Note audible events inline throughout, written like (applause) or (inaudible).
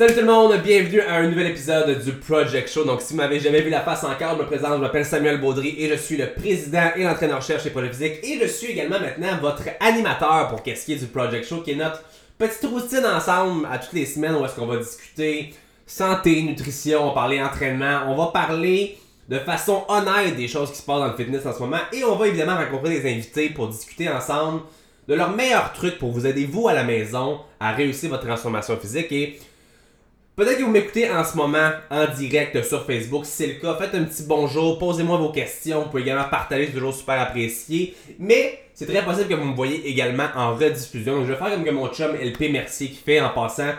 Salut tout le monde, bienvenue à un nouvel épisode du Project Show. Donc si vous m'avez jamais vu la face encore, je me présente, je m'appelle Samuel Baudry et je suis le président et l'entraîneur-chef chez Project Physique et je suis également maintenant votre animateur pour qu'est-ce qui est du Project Show qui est notre petite routine ensemble à toutes les semaines où est-ce qu'on va discuter santé, nutrition, on va parler entraînement, on va parler de façon honnête des choses qui se passent dans le fitness en ce moment. Et on va évidemment rencontrer des invités pour discuter ensemble de leurs meilleurs trucs pour vous aider vous à la maison à réussir votre transformation physique. Et Peut-être que vous m'écoutez en ce moment en direct sur Facebook. Si c'est le cas, faites un petit bonjour, posez-moi vos questions. Vous pouvez également partager, c'est toujours super apprécié. Mais c'est très possible que vous me voyez également en rediffusion. Donc je vais faire comme que mon chum LP Mercier qui fait en passant.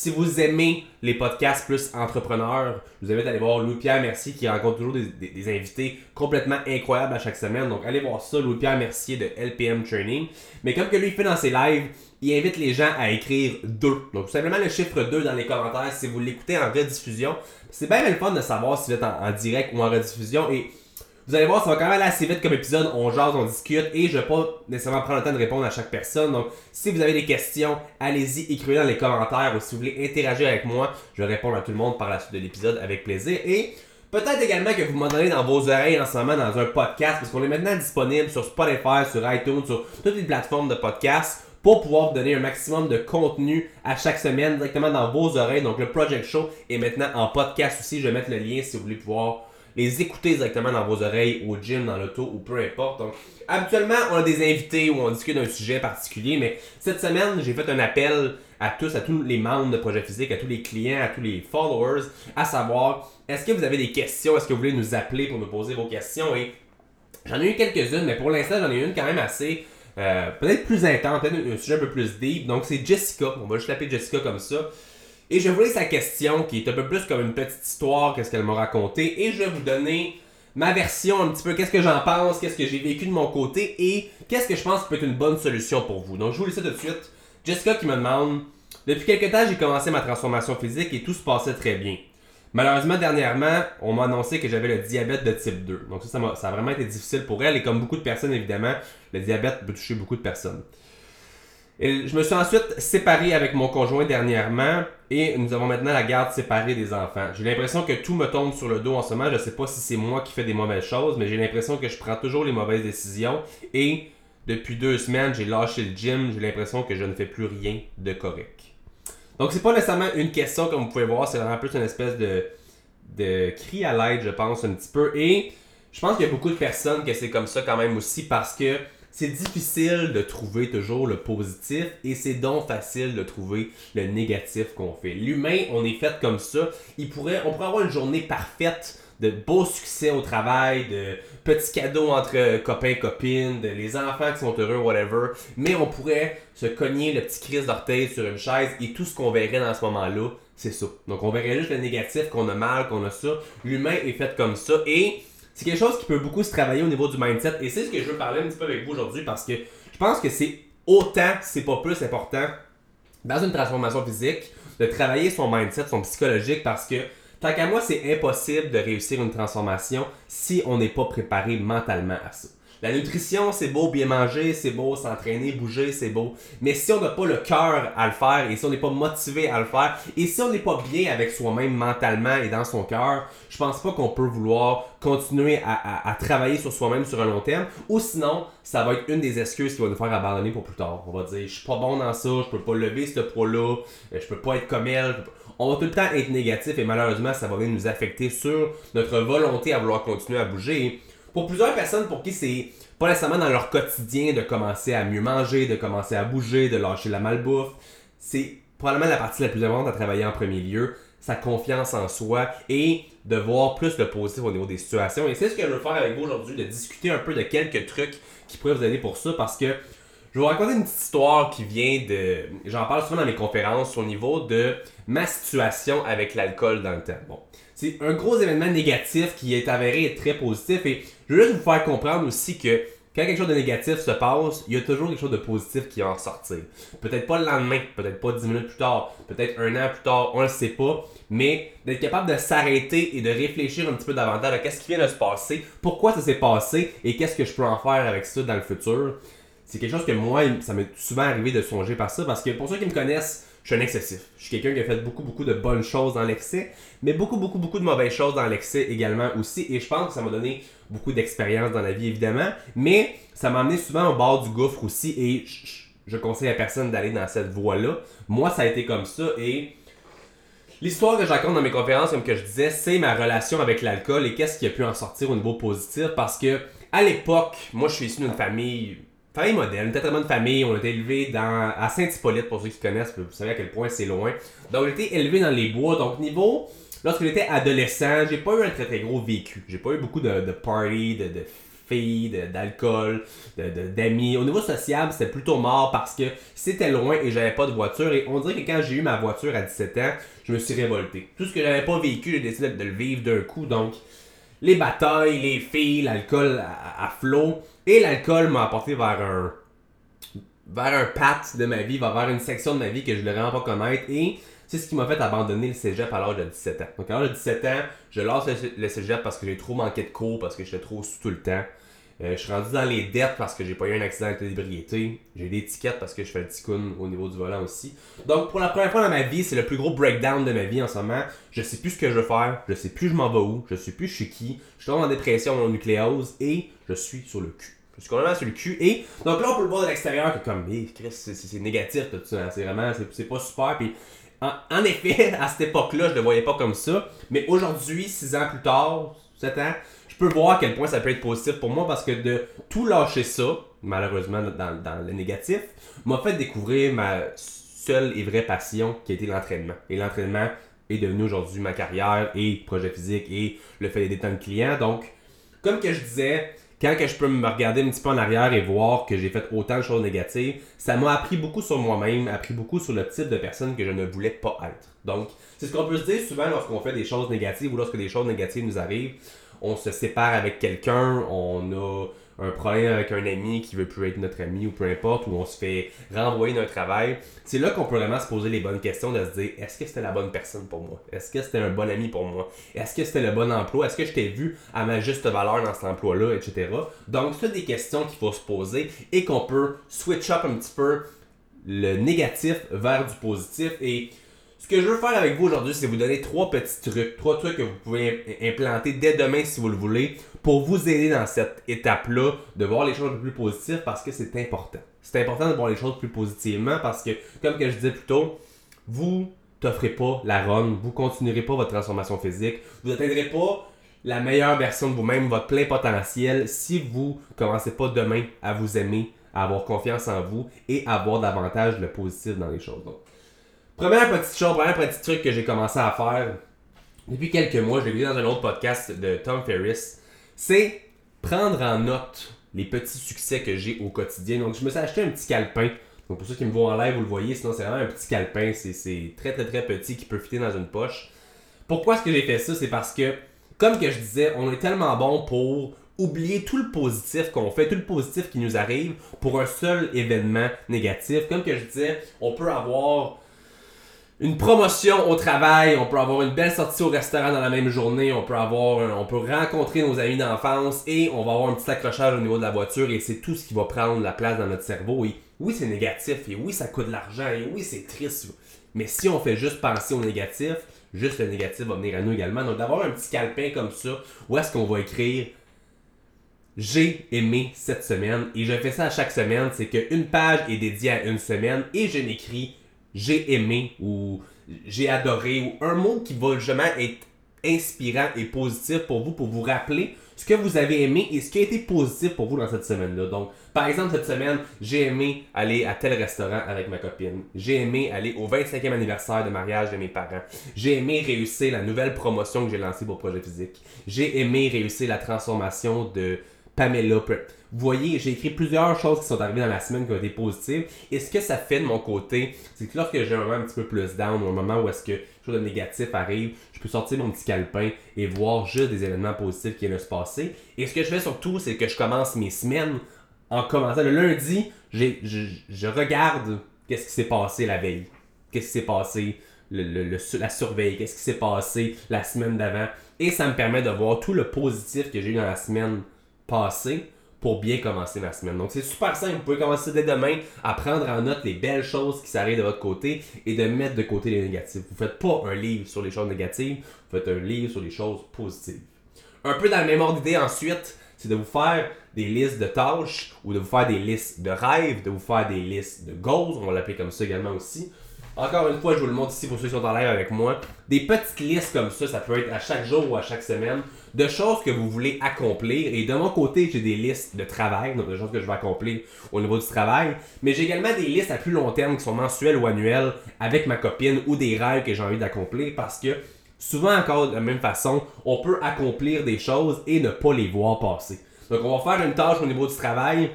Si vous aimez les podcasts plus entrepreneurs, je vous invite à aller voir Louis-Pierre Mercier qui rencontre toujours des, des, invités complètement incroyables à chaque semaine. Donc allez voir ça, Louis-Pierre Mercier de LPM Training. Mais comme que lui fait dans ses lives, il invite les gens à écrire 2. Donc, tout simplement le chiffre 2 dans les commentaires si vous l'écoutez en rediffusion. C'est bien, le fun de savoir si vous êtes en, direct ou en rediffusion. Et vous allez voir, ça va quand même aller assez vite comme épisode. On jase, on discute. Et je vais pas nécessairement prendre le temps de répondre à chaque personne. Donc, si vous avez des questions, allez-y, écrivez dans les commentaires. Ou si vous voulez interagir avec moi, je vais répondre à tout le monde par la suite de l'épisode avec plaisir. Et Peut-être également que vous m'en donnez dans vos oreilles en ce moment dans un podcast, parce qu'on est maintenant disponible sur Spotify, sur iTunes, sur toutes les plateformes de podcast pour pouvoir vous donner un maximum de contenu à chaque semaine directement dans vos oreilles. Donc le Project Show est maintenant en podcast aussi. Je vais mettre le lien si vous voulez pouvoir les écouter directement dans vos oreilles, au gym, dans l'auto ou peu importe. Donc, habituellement, on a des invités où on discute d'un sujet particulier, mais cette semaine, j'ai fait un appel à tous, à tous les membres de Projet Physique, à tous les clients, à tous les followers, à savoir, est-ce que vous avez des questions, est-ce que vous voulez nous appeler pour nous poser vos questions? Et j'en ai eu quelques-unes, mais pour l'instant, j'en ai une quand même assez euh, peut-être plus intense, peut-être un sujet un peu plus deep. Donc c'est Jessica, on va juste l'appeler Jessica comme ça. Et je voulais sa question qui est un peu plus comme une petite histoire qu'est-ce qu'elle m'a raconté. Et je vais vous donner ma version un petit peu, qu'est-ce que j'en pense, qu'est-ce que j'ai vécu de mon côté? Et qu'est-ce que je pense peut être une bonne solution pour vous? Donc je vous lis ça tout de suite. Jessica qui me demande Depuis quelques temps, j'ai commencé ma transformation physique et tout se passait très bien. Malheureusement, dernièrement, on m'a annoncé que j'avais le diabète de type 2. Donc ça, ça, a vraiment été difficile pour elle. Et comme beaucoup de personnes, évidemment, le diabète peut toucher beaucoup de personnes. Je me suis ensuite séparé avec mon conjoint dernièrement et nous avons maintenant la garde séparée des enfants. J'ai l'impression que tout me tombe sur le dos en ce moment. Je ne sais pas si c'est moi qui fais des mauvaises choses, mais j'ai l'impression que je prends toujours les mauvaises décisions. Et depuis deux semaines, j'ai lâché le gym. J'ai l'impression que je ne fais plus rien de correct. Donc, c'est pas nécessairement une question comme vous pouvez voir, c'est vraiment plus une espèce de, de cri à l'aide, je pense, un petit peu. Et je pense qu'il y a beaucoup de personnes que c'est comme ça quand même aussi parce que c'est difficile de trouver toujours le positif et c'est donc facile de trouver le négatif qu'on fait. L'humain, on est fait comme ça. Il pourrait, on pourrait avoir une journée parfaite de beaux succès au travail, de petits cadeaux entre copains copines, de les enfants qui sont heureux, whatever. Mais on pourrait se cogner le petit crise d'orteil sur une chaise et tout ce qu'on verrait dans ce moment-là, c'est ça. Donc on verrait juste le négatif, qu'on a mal, qu'on a ça. L'humain est fait comme ça et c'est quelque chose qui peut beaucoup se travailler au niveau du mindset. Et c'est ce que je veux parler un petit peu avec vous aujourd'hui parce que je pense que c'est autant, c'est pas plus important dans une transformation physique de travailler son mindset, son psychologique parce que Tant qu'à moi, c'est impossible de réussir une transformation si on n'est pas préparé mentalement à ça. La nutrition, c'est beau bien manger, c'est beau s'entraîner, bouger, c'est beau. Mais si on n'a pas le cœur à le faire et si on n'est pas motivé à le faire et si on n'est pas bien avec soi-même mentalement et dans son cœur, je pense pas qu'on peut vouloir continuer à, travailler sur soi-même sur un long terme. Ou sinon, ça va être une des excuses qui va nous faire abandonner pour plus tard. On va dire, je suis pas bon dans ça, je peux pas lever ce poids-là, je peux pas être comme elle on va tout le temps être négatif et malheureusement, ça va venir nous affecter sur notre volonté à vouloir continuer à bouger. Pour plusieurs personnes pour qui c'est pas nécessairement dans leur quotidien de commencer à mieux manger, de commencer à bouger, de lâcher la malbouffe, c'est probablement la partie la plus importante à travailler en premier lieu, sa confiance en soi et de voir plus le positif au niveau des situations. Et c'est ce que je veux faire avec vous aujourd'hui, de discuter un peu de quelques trucs qui pourraient vous aider pour ça parce que je vais vous raconter une petite histoire qui vient de. J'en parle souvent dans mes conférences au niveau de ma situation avec l'alcool dans le temps. C'est un gros événement négatif qui est avéré être très positif et je veux juste vous faire comprendre aussi que quand quelque chose de négatif se passe, il y a toujours quelque chose de positif qui va en ressortir. Peut-être pas le lendemain, peut-être pas 10 minutes plus tard, peut-être un an plus tard, on ne le sait pas, mais d'être capable de s'arrêter et de réfléchir un petit peu davantage à qu'est-ce qui vient de se passer, pourquoi ça s'est passé et qu'est-ce que je peux en faire avec ça dans le futur c'est quelque chose que moi, ça m'est souvent arrivé de songer par ça, parce que pour ceux qui me connaissent, je suis un excessif. Je suis quelqu'un qui a fait beaucoup, beaucoup de bonnes choses dans l'excès, mais beaucoup, beaucoup, beaucoup de mauvaises choses dans l'excès également aussi. Et je pense que ça m'a donné beaucoup d'expérience dans la vie, évidemment. Mais ça m'a amené souvent au bord du gouffre aussi. Et je, conseille à personne d'aller dans cette voie-là. Moi, ça a été comme ça. Et l'histoire que je raconte dans mes conférences, comme que je disais, c'est ma relation avec l'alcool et qu'est-ce qui a pu en sortir au niveau positif. Parce que à l'époque, moi, je suis issu d'une famille famille modèle, une très bonne famille. On été élevé dans, à Saint-Hippolyte, pour ceux qui connaissent, vous savez à quel point c'est loin. Donc, on été élevé dans les bois. Donc, niveau, lorsque j'étais adolescent, j'ai pas eu un très très gros vécu. J'ai pas eu beaucoup de, de parties, de, de filles, d'alcool, d'amis. Au niveau social, c'était plutôt mort parce que c'était loin et j'avais pas de voiture. Et on dirait que quand j'ai eu ma voiture à 17 ans, je me suis révolté. Tout ce que j'avais pas vécu, j'ai décidé de le vivre d'un coup. Donc, les batailles, les filles, l'alcool à, flot. Et l'alcool m'a apporté vers un vers un pat de ma vie, vers une section de ma vie que je ne voulais vraiment pas connaître. Et c'est ce qui m'a fait abandonner le cégep à l'âge de 17 ans. Donc à l'âge de 17 ans, je lance le cégep parce que j'ai trop manqué de cours, parce que j'étais trop sous tout le temps. Euh, je suis rendu dans les dettes parce que j'ai pas eu un accident de d'ébriété. J'ai des tickets parce que je fais le ticoun au niveau du volant aussi. Donc pour la première fois dans ma vie, c'est le plus gros breakdown de ma vie en ce moment. Je sais plus ce que je veux faire, je sais plus je m'en vais où, je sais plus je suis qui, je suis en dépression en nucléose et je suis sur le cul. Je suis complètement sur le cul et donc là on peut le voir de l'extérieur que comme hey, Chris c'est négatif tout ça, c'est vraiment c'est pas super puis en, en, effet (laughs) à cette époque-là je le voyais pas comme ça mais aujourd'hui 6 ans plus tard 7 ans peux voir à quel point ça peut être positif pour moi parce que de tout lâcher ça, malheureusement dans, le négatif, m'a fait découvrir ma seule et vraie passion qui été l'entraînement. Et l'entraînement est devenu aujourd'hui ma carrière et projet physique et le fait d'aider tant de clients. Donc, comme que je disais, quand que je peux me regarder un petit peu en arrière et voir que j'ai fait autant de choses négatives, ça m'a appris beaucoup sur moi-même, appris beaucoup sur le type de personne que je ne voulais pas être. Donc, c'est ce qu'on peut se dire souvent lorsqu'on fait des choses négatives ou lorsque des choses négatives nous arrivent on se sépare avec quelqu'un, on a un problème avec un ami qui veut plus être notre ami ou peu importe, ou on se fait renvoyer d'un travail, c'est là qu'on peut vraiment se poser les bonnes questions de se dire est-ce que c'était la bonne personne pour moi? Est-ce que c'était un bon ami pour moi? Est-ce que c'était le bon emploi? Est-ce que je t'ai vu à ma juste valeur dans cet emploi-là, etc. Donc, c'est des questions qu'il faut se poser et qu'on peut switch up un petit peu le négatif vers du positif et ce que je veux faire avec vous aujourd'hui, c'est vous donner trois petits trucs, trois trucs que vous pouvez implanter dès demain si vous le voulez, pour vous aider dans cette étape-là de voir les choses plus positives parce que c'est important. C'est important de voir les choses plus positivement parce que, comme que je disais plus tôt, vous t'offrez pas la run, vous continuerez pas votre transformation physique, vous n'atteindrez pas la meilleure version de vous-même, votre plein potentiel, si vous commencez pas demain à vous aimer, à avoir confiance en vous et à avoir davantage le positif dans les choses. Première petite chose, premier petit truc que j'ai commencé à faire depuis quelques mois, je l'ai vu dans un autre podcast de Tom Ferriss, c'est prendre en note les petits succès que j'ai au quotidien. Donc, je me suis acheté un petit calepin. Donc, pour ceux qui me voient en live, vous le voyez, sinon, c'est vraiment un petit calepin. C'est très, très, très petit qui peut fitter dans une poche. Pourquoi est-ce que j'ai fait ça? C'est parce que, comme que je disais, on est tellement bon pour oublier tout le positif qu'on fait, tout le positif qui nous arrive pour un seul événement négatif. Comme que je disais, on peut avoir une promotion au travail, on peut avoir une belle sortie au restaurant dans la même journée, on peut avoir on peut rencontrer nos amis d'enfance et on va avoir un petit accrochage au niveau de la voiture et c'est tout ce qui va prendre la place dans notre cerveau et oui, c'est négatif et oui, ça coûte de l'argent et oui, c'est triste. Mais si on fait juste penser au négatif, juste le négatif va venir à nous également. Donc d'avoir un petit calepin comme ça, où est-ce qu'on va écrire j'ai aimé cette semaine et je fais ça à chaque semaine, c'est qu'une page est dédiée à une semaine et je n'écris j'ai aimé ou j'ai adoré ou un mot qui va justement être inspirant et positif pour vous, pour vous rappeler ce que vous avez aimé et ce qui a été positif pour vous dans cette semaine-là. Donc, par exemple, cette semaine, j'ai aimé aller à tel restaurant avec ma copine. J'ai aimé aller au 25e anniversaire de mariage de mes parents. J'ai aimé réussir la nouvelle promotion que j'ai lancée pour Projet Physique. J'ai aimé réussir la transformation de Pamela. Vous voyez, j'ai écrit plusieurs choses qui sont arrivées dans la semaine qui ont été positives. Et ce que ça fait de mon côté, c'est que lorsque j'ai un moment un petit peu plus down, ou un moment où est-ce que quelque chose de négatif arrive, je peux sortir mon petit calepin et voir juste des événements positifs qui viennent se passer. Et ce que je fais surtout, c'est que je commence mes semaines en commençant le lundi, je, regarde qu'est-ce qui s'est passé la veille. Qu'est-ce qui s'est passé la surveille, qu'est-ce qui s'est passé la semaine d'avant. Et ça me permet de voir tout le positif que j'ai eu dans la semaine passée pour bien commencer ma semaine. Donc c'est super simple, vous pouvez commencer dès demain à prendre en note les belles choses qui s'arrivent de votre côté et de mettre de côté les négatifs. Vous ne faites pas un livre sur les choses négatives, vous faites un livre sur les choses positives. Un peu dans le même ordre d'idée ensuite, c'est de vous faire des listes de tâches ou de vous faire des listes de rêves, de vous faire des listes de goals, on va l'appeler comme ça également aussi. Encore une fois, je vous le montre ici pour ceux qui sont en live avec moi. Des petites listes comme ça, ça peut être à chaque jour ou à chaque semaine, de choses que vous voulez accomplir. Et de mon côté, j'ai des listes de travail, donc de choses que je vais accomplir au niveau du travail. Mais j'ai également des listes à plus long terme qui sont mensuelles ou annuelles avec ma copine ou des rêves que j'ai envie d'accomplir parce que souvent encore de la même façon, on peut accomplir des choses et ne pas les voir passer. Donc on va faire une tâche au niveau du travail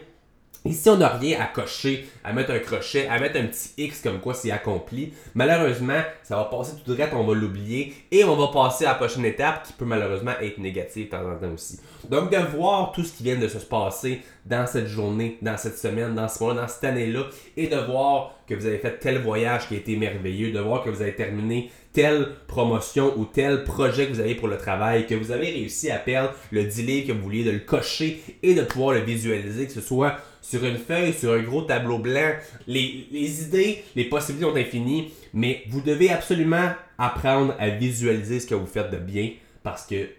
Ici, on n'a rien à cocher, à mettre un crochet, à mettre un petit X comme quoi c'est accompli. Malheureusement, ça va passer tout droit, on va l'oublier et on va passer à la prochaine étape qui peut malheureusement être négative de temps en temps aussi. Donc, de voir tout ce qui vient de se passer dans cette journée, dans cette semaine, dans ce mois, dans cette année-là et de voir que vous avez fait tel voyage qui a été merveilleux, de voir que vous avez terminé telle promotion ou tel projet que vous avez pour le travail, que vous avez réussi à perdre le delay que vous vouliez, de le cocher et de pouvoir le visualiser, que ce soit sur une feuille, sur un gros tableau blanc. Les, idées, les possibilités sont infinies, mais vous devez absolument apprendre à visualiser ce que vous faites de bien parce que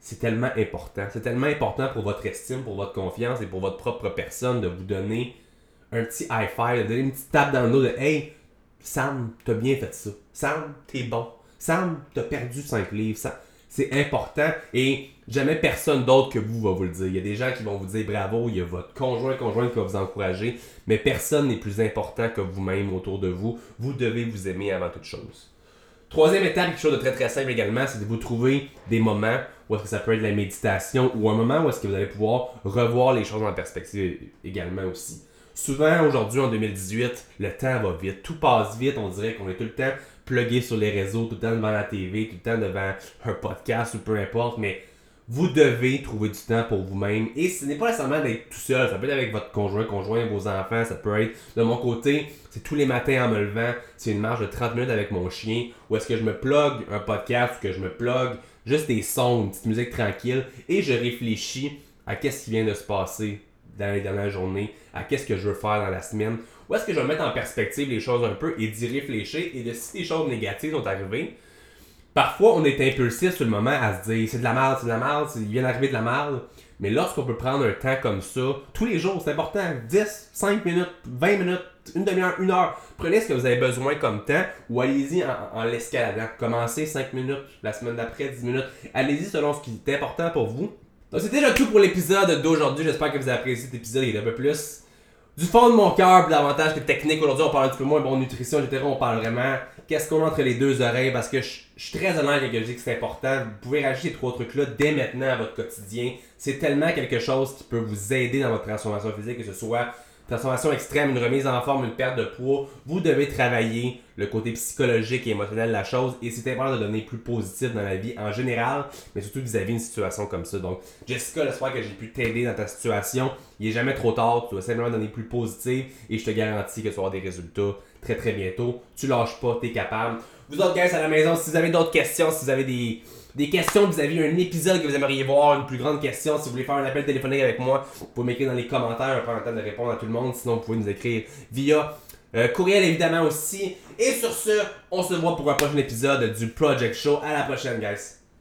c'est tellement important. C'est tellement important pour votre estime, pour votre confiance et pour votre propre personne de vous donner un petit high five, de donner une petite tape dans le dos de Hey, Sam, t'as bien fait ça. Sam, t'es bon. Sam, t'as perdu 5 livres. C'est important et jamais personne d'autre que vous va vous le dire. Il y a des gens qui vont vous dire bravo, il y a votre conjoint, conjointe qui va vous encourager, mais personne n'est plus important que vous-même autour de vous. Vous devez vous aimer avant toute chose. Troisième étape, quelque chose de très très simple également, c'est de vous trouver des moments où est-ce que ça peut être la méditation ou un moment où est-ce que vous allez pouvoir revoir les choses en perspective également aussi. Souvent aujourd'hui en 2018, le temps va vite, tout passe vite, on dirait qu'on est tout le temps plugué sur les réseaux, tout le temps devant la TV, tout le temps devant un podcast ou peu importe, mais vous devez trouver du temps pour vous-même. Et ce n'est pas nécessairement d'être tout seul. Ça peut être avec votre conjoint, conjoint, vos enfants. Ça peut être de mon côté, c'est tous les matins en me levant. C'est une marche de 30 minutes avec mon chien. Ou est-ce que je me plug un podcast ou que je me plug juste des sons, une petite musique tranquille. Et je réfléchis à qu'est-ce qui vient de se passer dans les dernières journées, à qu'est-ce que je veux faire dans la semaine. Ou est-ce que je vais mettre en perspective les choses un peu et d'y réfléchir et de si des choses négatives sont arrivées Parfois, on est impulsif sur le moment à se dire c'est de la merde, c'est de la merde, il vient d'arriver de la merde. Mais lorsqu'on peut prendre un temps comme ça, tous les jours, c'est important, 10, 5 minutes, 20 minutes, une demi-heure, une heure. Prenez ce que vous avez besoin comme temps ou allez-y en, l'escaladant. Commencez 5 minutes, la semaine d'après 10 minutes. Allez-y selon ce qui est important pour vous. Donc c'est déjà tout pour l'épisode d'aujourd'hui. J'espère que vous avez apprécié cet épisode. Est un peu plus du fond de mon cœur, davantage que technique. Aujourd'hui, on parle un petit peu moins bon nutrition, etc. On parle vraiment qu'est-ce qu'on a entre les deux oreilles parce que je, suis très honnête avec je dis que c'est important. Vous pouvez rajouter ces trois trucs-là dès maintenant à votre quotidien. C'est tellement quelque chose qui peut vous aider dans votre transformation physique, que ce soit transformation extrême, une remise en forme, une perte de poids, vous devez travailler le côté psychologique et émotionnel de la chose et c'est important de donner plus positif dans la vie en général, mais surtout vis-à-vis d'une situation comme ça. Donc, Jessica, j'espère que j'ai pu t'aider dans ta situation. Il est jamais trop tard, tu dois simplement donner plus positif et je te garantis que tu auras des résultats très très bientôt. Tu lâches pas, tu es capable. Vous autres, guys, à la maison, si vous avez d'autres questions, si vous avez des des questions, vous avez un épisode que vous aimeriez voir, une plus grande question, si vous voulez faire un appel téléphonique avec moi, vous pouvez m'écrire dans les commentaires, vais prendre le temps de répondre à tout le monde, sinon vous pouvez nous écrire via euh, courriel évidemment aussi. Et sur ce, on se voit pour un prochain épisode du Project Show. À la prochaine, guys.